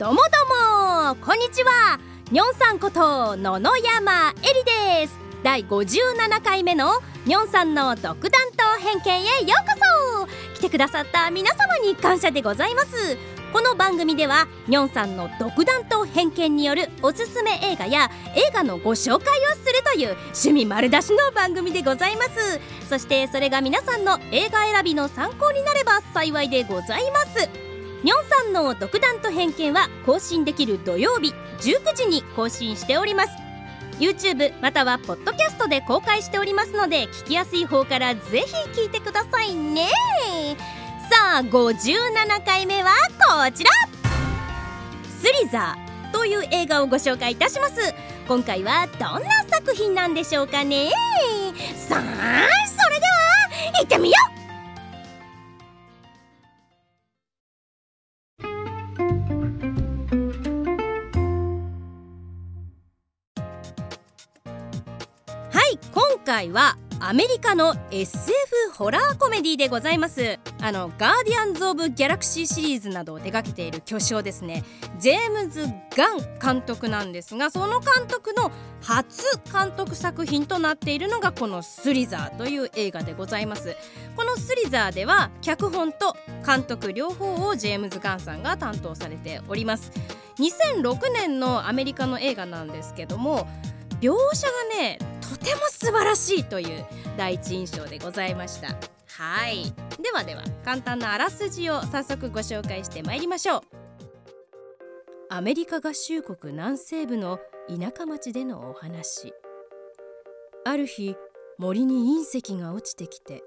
どもどもこんにちは。にょんさんこと野々山えりです。第57回目のにょんさんの独断と偏見へようこそ。来てくださった皆様に感謝でございます。この番組ではにょんさんの独断と偏見によるおすすめ映画や映画のご紹介をするという趣味丸出しの番組でございます。そしてそれが皆さんの映画選びの参考になれば幸いでございます。にょんさんの独断と偏見は更新できる土曜日19時に更新しております YouTube またはポッドキャストで公開しておりますので聞きやすい方からぜひ聞いてくださいねさあ57回目はこちらスリザーという映画をご紹介いたします今回はどんな作品なんでしょうかねさあそれでは行ってみようはい今回はアメリカの SF ホラーコメディでございます。あのガーディアンズ・オブ・ギャラクシーシリーズなどを手掛けている巨匠ですね。ジェームズ・ガン監督なんですがその監督の初監督作品となっているのがこの「スリザー」という映画でございます。この「スリザー」では脚本と監督両方をジェームズ・ガンさんが担当されております。2006年のアメリカの映画なんですけども描写がねとても素晴らしいという第一印象でございました。はい。ではでは簡単なあらすじを早速ご紹介してまいりましょう。アメリカ合衆国南西部の田舎町でのお話。ある日森に隕石が落ちてきて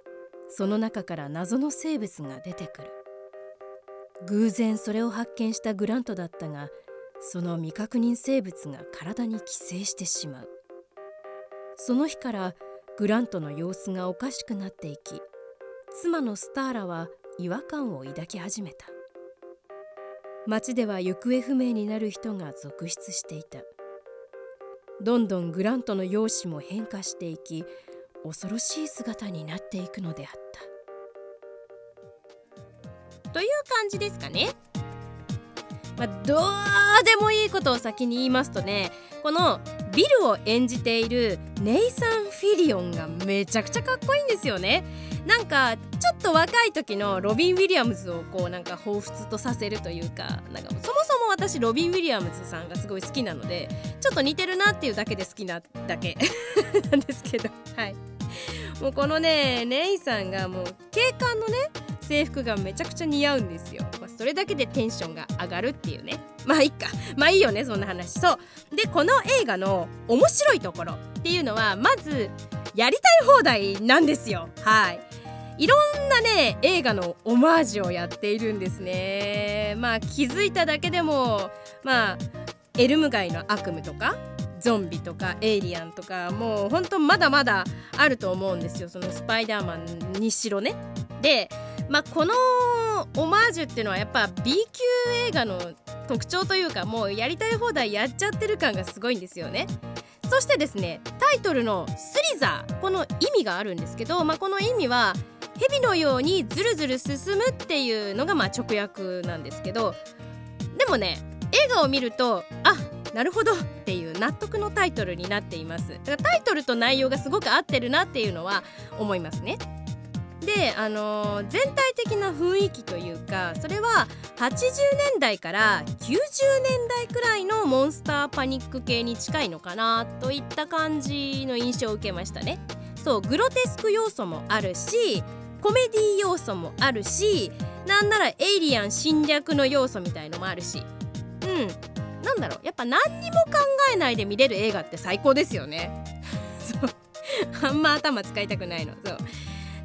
その中から謎の生物が出てくる。偶然それを発見したグラントだったがその未確認生物が体に寄生してしまう。その日からグラントの様子がおかしくなっていき妻のスターラは違和感を抱き始めた。町では行方不明になる人が続出していた。どんどんグラントの容姿も変化していき恐ろしい姿になっていくのであった。という感じですかね、どうでもいいことを先に言いますとねこのビルを演じているネイサン・フィリオンがめちゃくちゃかっこいいんですよね。なんかちょっと若い時のロビン・ウィリアムズをこうなんか彷彿とさせるというかなんかそもそも私ロビン・ウィリアムズさんがすごい好きなのでちょっと似てるなっていうだけで好きなだけ なんですけどはい。もうこのねネイさんがもう警官のね制服がめちゃくちゃ似合うんですよ、それだけでテンションが上がるっていうね。まあいいか。まあいいよねそんな話。そう。でこの映画の面白いところっていうのはまずやりたい放題なんですよ。はい。いろんなね映画のオマージュをやっているんですね。まあ気づいただけでもまあエルム街の悪夢とかゾンビとかエイリアンとかもうほんとまだまだあると思うんですよ。そのスパイダーマンにしろね。でまあ、このオマージュっていうのはやっぱ B 級映画の特徴というかもうやりたい放題やっちゃってる感がすごいんですよね。そしてですねタイトルの「スリザー」この意味があるんですけど、まあ、この意味は蛇のようにズルズル進むっていうのがまあ直訳なんですけどでもね映画を見るとあなるほどっていう納得のタイトルになっていますだからタイトルと内容がすごく合ってるなっていうのは思いますね。で、あのー、全体的な雰囲気というかそれは80年代から90年代くらいのモンスターパニック系に近いのかなといった感じの印象を受けましたね。そうグロテスク要素もあるしコメディ要素もあるしなんならエイリアン侵略の要素みたいのもあるし。うん。なんだろう。やっぱ何にも考えないで見れる映画って最高ですよね。そう。あんま頭使いたくないの。そう。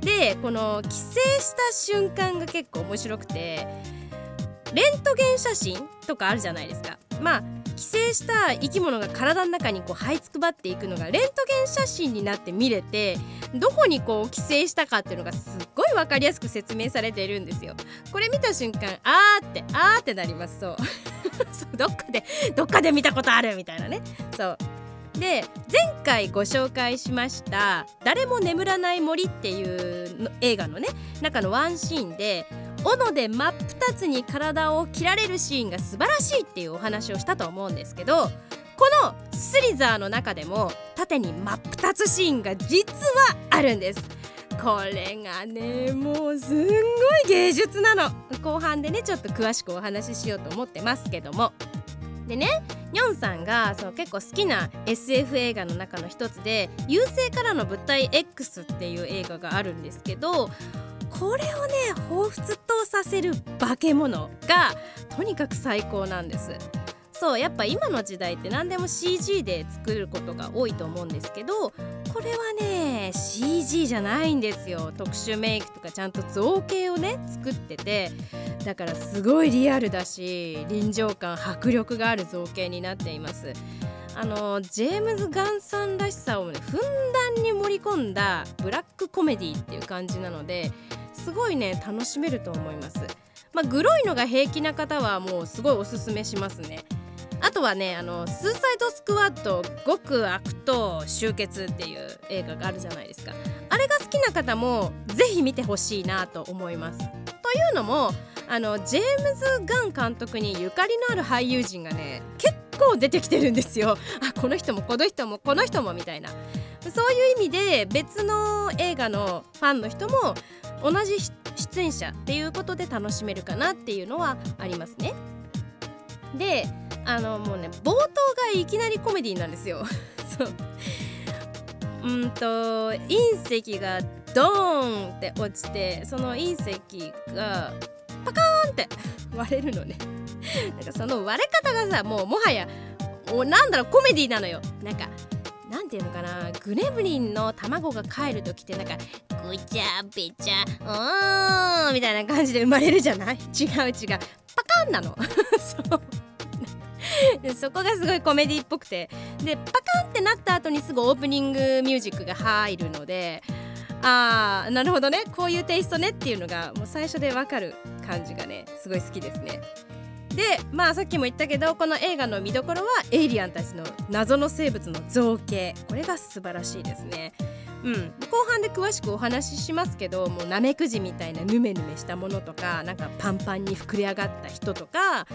でこの帰省した瞬間が結構面白くてレントゲン写真とかあるじゃないですか。まあ寄生した生き物が体の中にこう這いつくばっていくのがレントゲン写真になって見れてどこにこう寄生したかっていうのがすっごい分かりやすく説明されているんですよ。これ見た瞬間あーってあーってなります。そう。そうどっかでどっかで見たことあるみたいなね。そう。で前回ご紹介しました「誰も眠らない森」っていう映画のね中のワンシーンで斧で真っ二つに体を切られるシーンが素晴らしいっていうお話をしたと思うんですけどこのスリザーの中でも縦に真っ二つシーンが実はあるんです。これがねもうすんごい芸術なの。後半でねちょっと詳しくお話ししようと思ってますけども。でねニョンさんがその結構好きな SF 映画の中の一つで「優勢からの物体 X」っていう映画があるんですけどこれをね彷彿とさせる化け物がとにかく最高なんです。そうやっぱ今の時代って何でも CG で作ることが多いと思うんですけどこれはね CG じゃないんですよ。特殊メイクとかちゃんと造形をね作ってて。だからすごいリアルだし臨場感迫力がある造形になっています。あのジェームズ・ガンさんらしさをねふんだんに盛り込んだブラックコメディっていう感じなのですごいね楽しめると思います。まあ、グロいのが平気な方はもうすごいおすすめしますね。あとはねあのスーサイドスクワット極悪と集結っていう映画があるじゃないですか。あれが好きな方もぜひ見てほしいなと思います。というのもあのジェームズ・ガン監督にゆかりのある俳優陣がね結構出てきてるんですよ。あこの人もこの人もこの人もみたいな。そういう意味で別の映画のファンの人も同じ出演者っていうことで楽しめるかなっていうのはありますね。であのもうね冒頭がいきなりコメディーなんですよ。そう。うんと隕石がドーンって落ちてその隕石がパカーンって割れるのね。なんかその割れ方がさもうもはやおなんだろうコメディーなのよ。なんかなんていうのかなグレムリンの卵が帰る時ってなんかぐちゃべちゃうーんみたいな感じで生まれるじゃない？違う違う。パカンなの。そで そこがすごいコメディっぽくて。でパカンってなった後にすぐオープニングミュージックが入るのであーなるほどね。こういうテイストねっていうのがもう最初でわかる感じがねすごい好きですね。でまあさっきも言ったけどこの映画の見どころはエイリアンたちの謎の生物の造形。これが素晴らしいですね。うん、後半で詳しくお話ししますけどもうナメクジみたいなヌメヌメしたものとかなんかパンパンに膨れ上がった人とか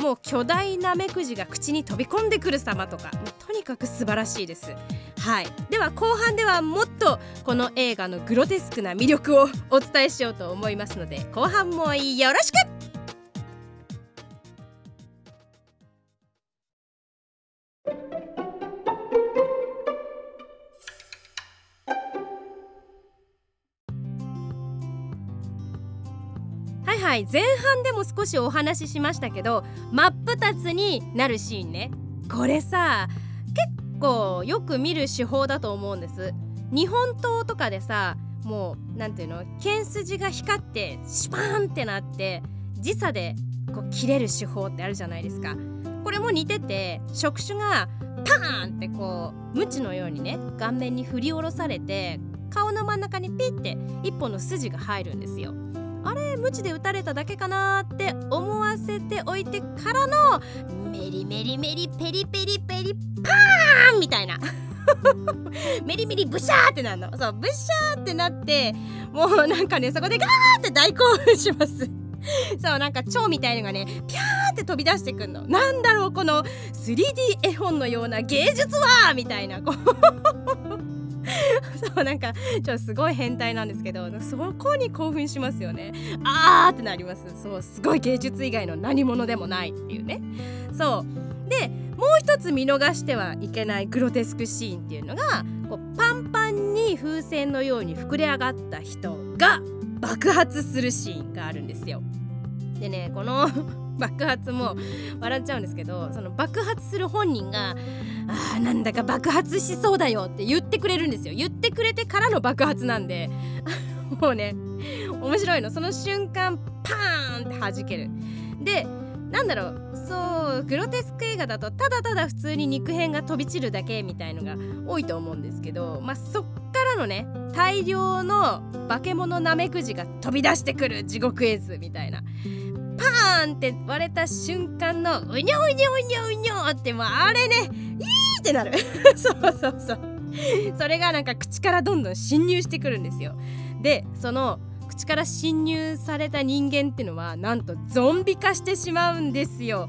もう巨大ナメクジが口に飛び込んでくる様とかもうとにかく素晴らしいです。はい、では後半ではもっとこの映画のグロテスクな魅力をお伝えしようと思いますので後半もよろしくはい前半でも少しお話ししましたけど真っ二つになるシーンね。これさ結構よく見る手法だと思うんです。日本刀とかでさもう何ていうの剣筋が光ってシュパーンってなって時差でこう切れる手法ってあるじゃないですか。これも似てて触手がパーンってこうムチのようにね顔面に振り下ろされて顔の真ん中にピッて一本の筋が入るんですよ。あれ無知で打たれただけかなって思わせておいてからのメリメリメリペリペリペリパーンみたいな。メリメリブシャーってなるの。そうブシャーってなってもうなんかねそこでガーって大興奮します。そうなんか蝶みたいのがねピャーって飛び出してくんの。なんだろうこの 3D 絵本のような芸術はみたいなこう。そうなんかちょっとすごい変態なんですけどそこに興奮しますよね。あーってなります。そうすごい芸術以外の何者でもないっていうね。そう。でもう一つ見逃してはいけないグロテスクシーンっていうのがこうパンパンに風船のように膨れ上がった人が爆発するシーンがあるんですよ。でねこの 爆発も笑っちゃうんですけどその爆発する本人が「あーなんだか爆発しそうだよ」って言ってくれるんですよ。言ってくれてからの爆発なんで。もうね面白いの。その瞬間パーンって弾ける。でなんだろう。そうグロテスク映画だとただただ普通に肉片が飛び散るだけみたいのが多いと思うんですけどまあそっからのね大量の化け物ナメクジが飛び出してくる地獄絵図みたいな。パーンって割れた瞬間のうにょうにょうにょうにょってもうあれねいいってなる。そうそうそう。それがなんか口からどんどん侵入してくるんですよ。でその口から侵入された人間っていうのはなんとゾンビ化してしまうんですよ。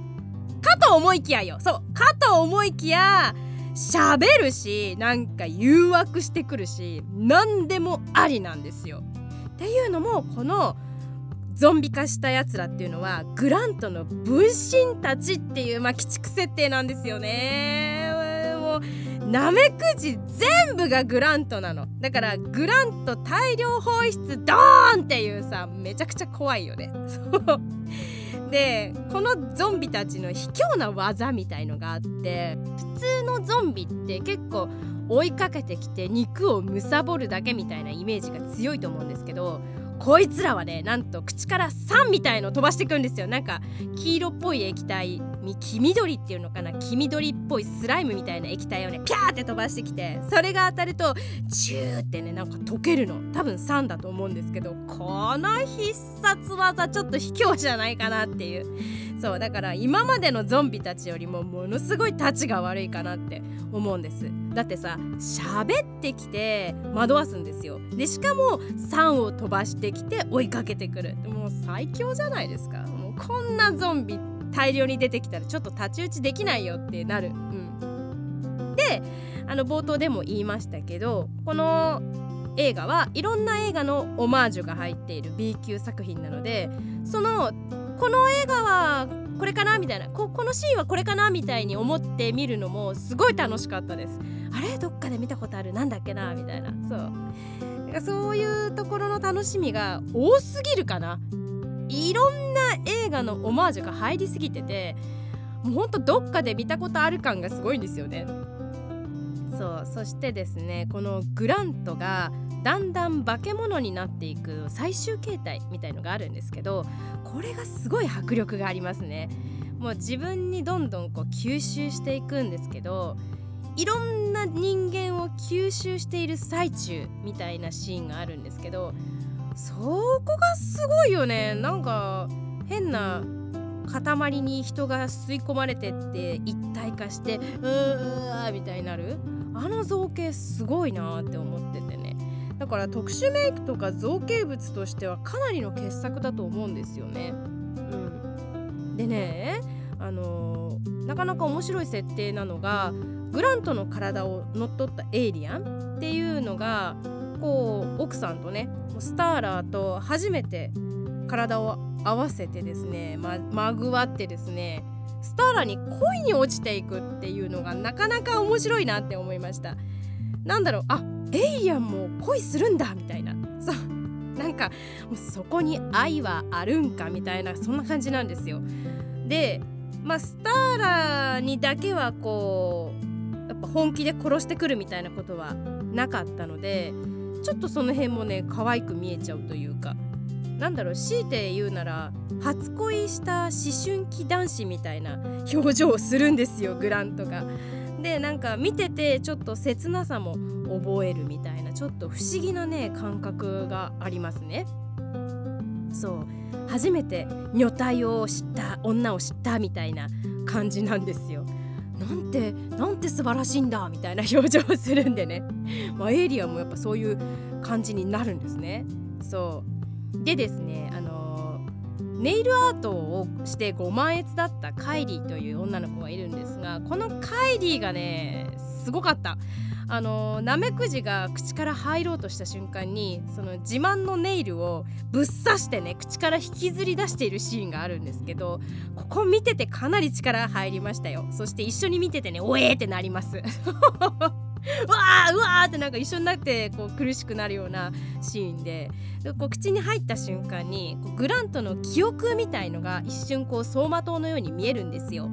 かと思いきやよ。そうかと思いきや喋るしなんか誘惑してくるし何でもありなんですよ。っていうのもこのゾンビ化したやつらっていうのはグラントの分身たちっていう、まあ、鬼畜設定なんですよね。もうナメクジ全部がグラントなの。だからグラント大量放出ドーンっていうさめちゃくちゃ怖いよね。でこのゾンビたちの卑怯な技みたいのがあって普通のゾンビって結構追いかけてきて肉を貪るだけみたいなイメージが強いと思うんですけどこいつらはねなんと口から酸みたいの飛ばしてくんですよ。なんか黄色っぽい液体。黄緑っていうのかな？黄緑っぽいスライムみたいな液体をねピャーって飛ばしてきてそれが当たるとチューってねなんか溶けるの。多分酸だと思うんですけどこの必殺技ちょっと卑怯じゃないかなっていう。そうだから今までのゾンビたちよりもものすごいタチが悪いかなって思うんです。だってさ喋ってきて惑わすんですよ。でしかも酸を飛ばしてきて追いかけてくる。もう最強じゃないですか。もうこんなゾンビ大量に出てきたらちょっと太刀打ちできないよってなる。うん、であの冒頭でも言いましたけどこの映画はいろんな映画のオマージュが入っている B 級作品なのでそのこの映画はこれかなみたいなここのシーンはこれかなみたいに思って見るのもすごい楽しかったです。あれ？どっかで見たことある？なんだっけな？みたいな。そう。そういうところの楽しみが多すぎるかな。いろんな映画のオマージュが入りすぎててもうほんとどっかで見たことある感がすごいんですよね。そうそしてですねこのグラントがだんだん化け物になっていく最終形態みたいのがあるんですけどこれがすごい迫力がありますね。もう自分にどんどんこう吸収していくんですけどいろんな人間を吸収している最中みたいなシーンがあるんですけどそこがすごいよね。なんか変な塊に人が吸い込まれてって一体化してうーみたいになる。あの造形すごいなって思っててね。だから特殊メイクとか造形物としてはかなりの傑作だと思うんですよね。うん、でねあのー、なかなか面白い設定なのがグラントの体を乗っ取ったエイリアンっていうのがこう奥さんとねスターラーと初めて体を合わせてですねままぐわってですねスターラーに恋に落ちていくっていうのがなかなか面白いなって思いました。なんだろうあエイリアンも恋するんだみたいな。そうなんかそこに愛はあるんかみたいなそんな感じなんですよ。でまあスターラーにだけはこうやっぱ本気で殺してくるみたいなことはなかったのでちょっとその辺もね可愛く見えちゃうというかなんだろう強いて言うなら初恋した思春期男子みたいな表情をするんですよグラントが。でなんか見ててちょっと切なさも覚えるみたいなちょっと不思議なね感覚がありますね。そう初めて女体を知った女を知ったみたいな感じなんですよ。なんてなんて素晴らしいんだみたいな表情をするんでね、まあ、エイリアンもやっぱそういう感じになるんですね。そうでですねあのネイルアートをしてご満悦だったカイリーという女の子がいるんですがこのカイリーがねすごかった。あのナメクジが口から入ろうとした瞬間にその自慢のネイルをぶっ刺してね口から引きずり出しているシーンがあるんですけどここ見ててかなり力入りましたよ。そして一緒に見ててねおえーってなります。うわーうわーってなんか一緒になってこう苦しくなるようなシーンで。こう口に入った瞬間にこうグラントの記憶みたいのが一瞬こう走馬灯のように見えるんですよ。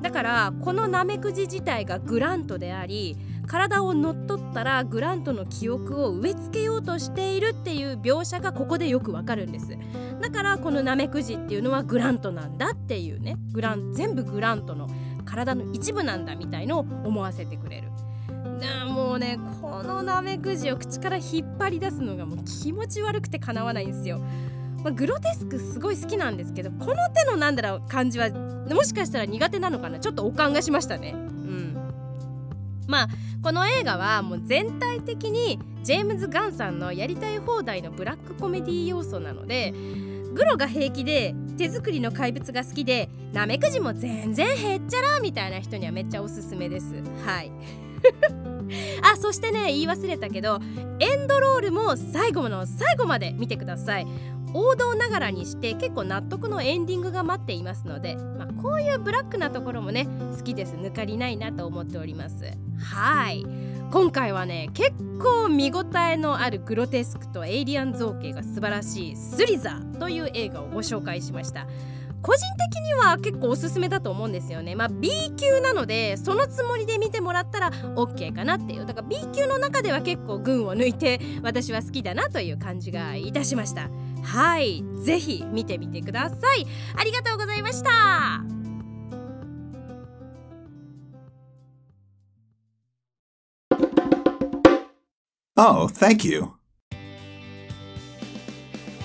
だからこのナメクジ自体がグラントであり体を乗っ取ったらグラントの記憶を植え付けようとしているっていう描写がここでよくわかるんです。だからこのナメクジっていうのはグラントなんだっていうね。グラン全部グラントの体の一部なんだみたいのを思わせてくれる。もうねこのナメクジを口から引っ張り出すのがもう気持ち悪くてかなわないんですよ、まあ、グロテスクすごい好きなんですけどこの手のなんだろう感じはもしかしたら苦手なのかな？ちょっとおかんがしましたね。うん。まあこの映画はもう全体的にジェームズ・ガンさんのやりたい放題のブラックコメディ要素なのでグロが平気で手作りの怪物が好きでなめくじも全然へっちゃらみたいな人にはめっちゃおすすめです。はい。あそしてね言い忘れたけどエンドロールも最後の最後まで見てください。王道ながらにして結構納得のエンディングが待っていますので、まあ、こういうブラックなところもね好きです。抜かりないなと思っております。はい。今回はね結構見応えのあるグロテスクとエイリアン造形が素晴らしい「スリザー」という映画をご紹介しました。個人的には結構おすすめだと思うんですよね。まあ B 級なのでそのつもりで見てもらったら OK かなっていう。だから B 級の中では結構群を抜いて私は好きだなという感じがいたしました。はい。ぜひ見てみてください。ありがとうございました。Oh, thank you.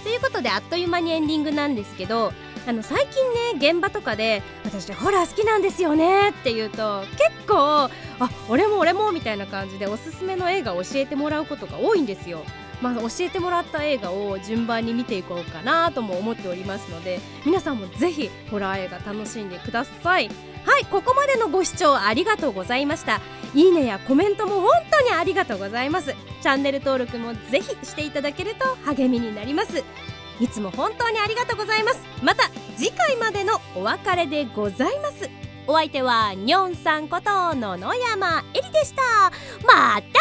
ということであっという間にエンディングなんですけどあの最近ね現場とかで「私ホラー好きなんですよね」って言うと結構「あ俺も俺も」みたいな感じでおすすめの映画を教えてもらうことが多いんですよ。まあ、教えてもらった映画を順番に見ていこうかなとも思っておりますので皆さんもぜひホラー映画楽しんでくださいはいここまでのご視聴ありがとうございましたいいねやコメントも本当にありがとうございます。チャンネル登録もぜひしていただけると励みになります。いつも本当にありがとうございます。また次回までのお別れでございます。お相手はにょんさんこと野々山えりでした。またね